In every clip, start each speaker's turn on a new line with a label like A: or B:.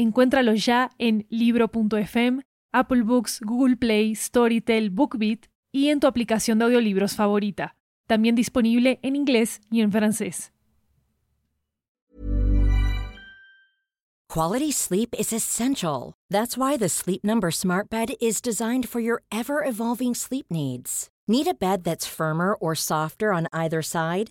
A: Encuéntralo ya en libro.fm, Apple Books, Google Play, Storytel, BookBeat y en tu aplicación de audiolibros favorita. También disponible en inglés y en francés.
B: Quality sleep is essential. That's why the Sleep Number Smart Bed is designed for your ever evolving sleep needs. Need a bed that's firmer or softer on either side?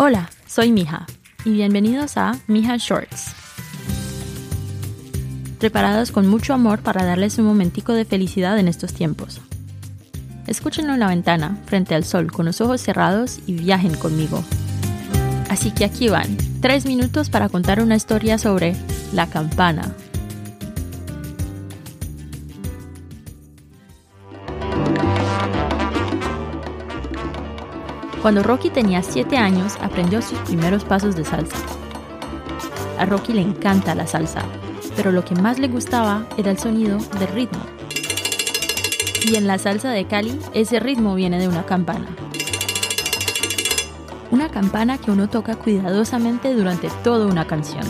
C: Hola, soy Mija y bienvenidos a Mija Shorts. Preparados con mucho amor para darles un momentico de felicidad en estos tiempos. Escúchenlo en la ventana, frente al sol, con los ojos cerrados y viajen conmigo. Así que aquí van, tres minutos para contar una historia sobre la campana. Cuando Rocky tenía 7 años, aprendió sus primeros pasos de salsa. A Rocky le encanta la salsa, pero lo que más le gustaba era el sonido del ritmo. Y en la salsa de Cali, ese ritmo viene de una campana. Una campana que uno toca cuidadosamente durante toda una canción.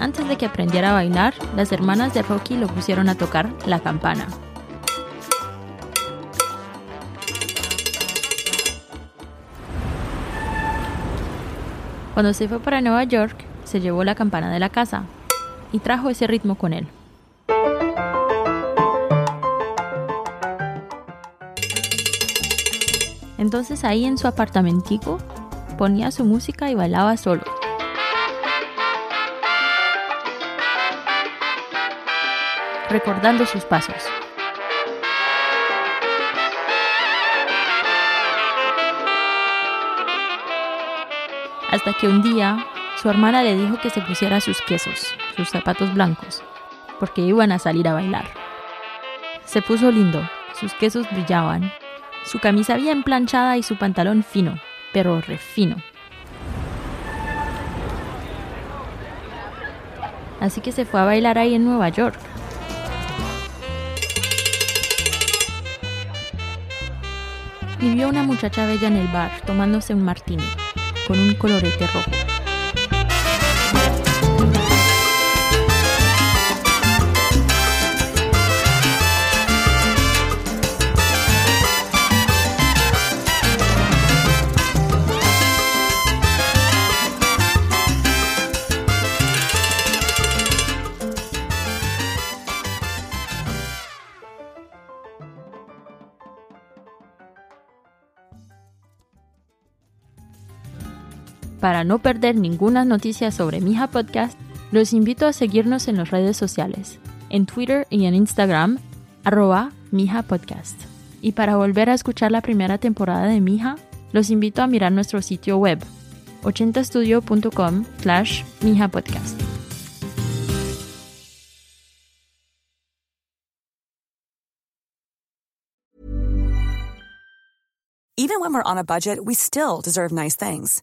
C: Antes de que aprendiera a bailar, las hermanas de Rocky lo pusieron a tocar la campana. Cuando se fue para Nueva York, se llevó la campana de la casa y trajo ese ritmo con él. Entonces ahí en su apartamentico ponía su música y bailaba solo. Recordando sus pasos. Hasta que un día su hermana le dijo que se pusiera sus quesos, sus zapatos blancos, porque iban a salir a bailar. Se puso lindo, sus quesos brillaban, su camisa bien planchada y su pantalón fino, pero refino. Así que se fue a bailar ahí en Nueva York. Y vio una muchacha bella en el bar tomándose un martini con un colorete rojo. Para no perder ninguna noticia sobre Mija Podcast, los invito a seguirnos en las redes sociales, en Twitter y en Instagram, arroba Mija Podcast. Y para volver a escuchar la primera temporada de Mija, los invito a mirar nuestro sitio web, 80studio.com slash Mija Podcast.
D: Even when we're on a budget, we still deserve nice things.